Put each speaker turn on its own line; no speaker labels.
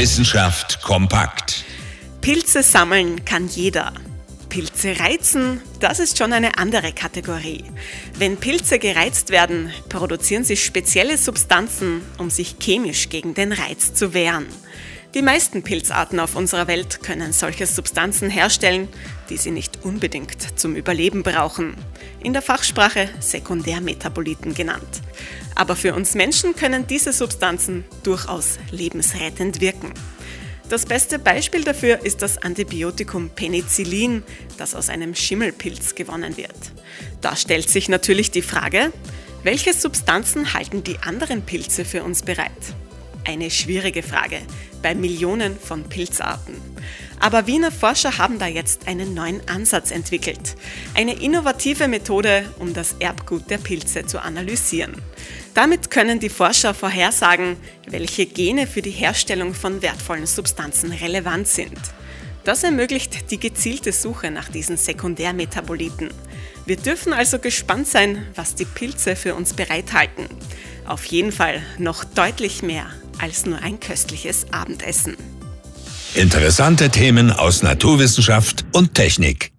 Wissenschaft kompakt.
Pilze sammeln kann jeder. Pilze reizen, das ist schon eine andere Kategorie. Wenn Pilze gereizt werden, produzieren sie spezielle Substanzen, um sich chemisch gegen den Reiz zu wehren. Die meisten Pilzarten auf unserer Welt können solche Substanzen herstellen, die sie nicht unbedingt zum Überleben brauchen. In der Fachsprache Sekundärmetaboliten genannt. Aber für uns Menschen können diese Substanzen durchaus lebensrettend wirken. Das beste Beispiel dafür ist das Antibiotikum Penicillin, das aus einem Schimmelpilz gewonnen wird. Da stellt sich natürlich die Frage, welche Substanzen halten die anderen Pilze für uns bereit? Eine schwierige Frage bei Millionen von Pilzarten. Aber Wiener Forscher haben da jetzt einen neuen Ansatz entwickelt. Eine innovative Methode, um das Erbgut der Pilze zu analysieren. Damit können die Forscher vorhersagen, welche Gene für die Herstellung von wertvollen Substanzen relevant sind. Das ermöglicht die gezielte Suche nach diesen Sekundärmetaboliten. Wir dürfen also gespannt sein, was die Pilze für uns bereithalten. Auf jeden Fall noch deutlich mehr als nur ein köstliches Abendessen.
Interessante Themen aus Naturwissenschaft und Technik.